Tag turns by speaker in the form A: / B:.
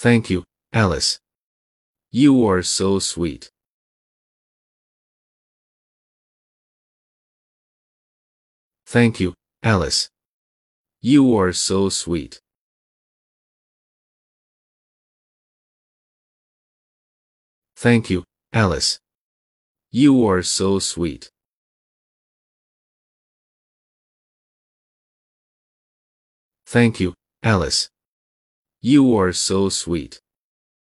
A: Thank you, Alice. You are so sweet. Thank you, Alice. You are so sweet. Thank you, Alice. You are so sweet. Thank you, Alice. You are so sweet.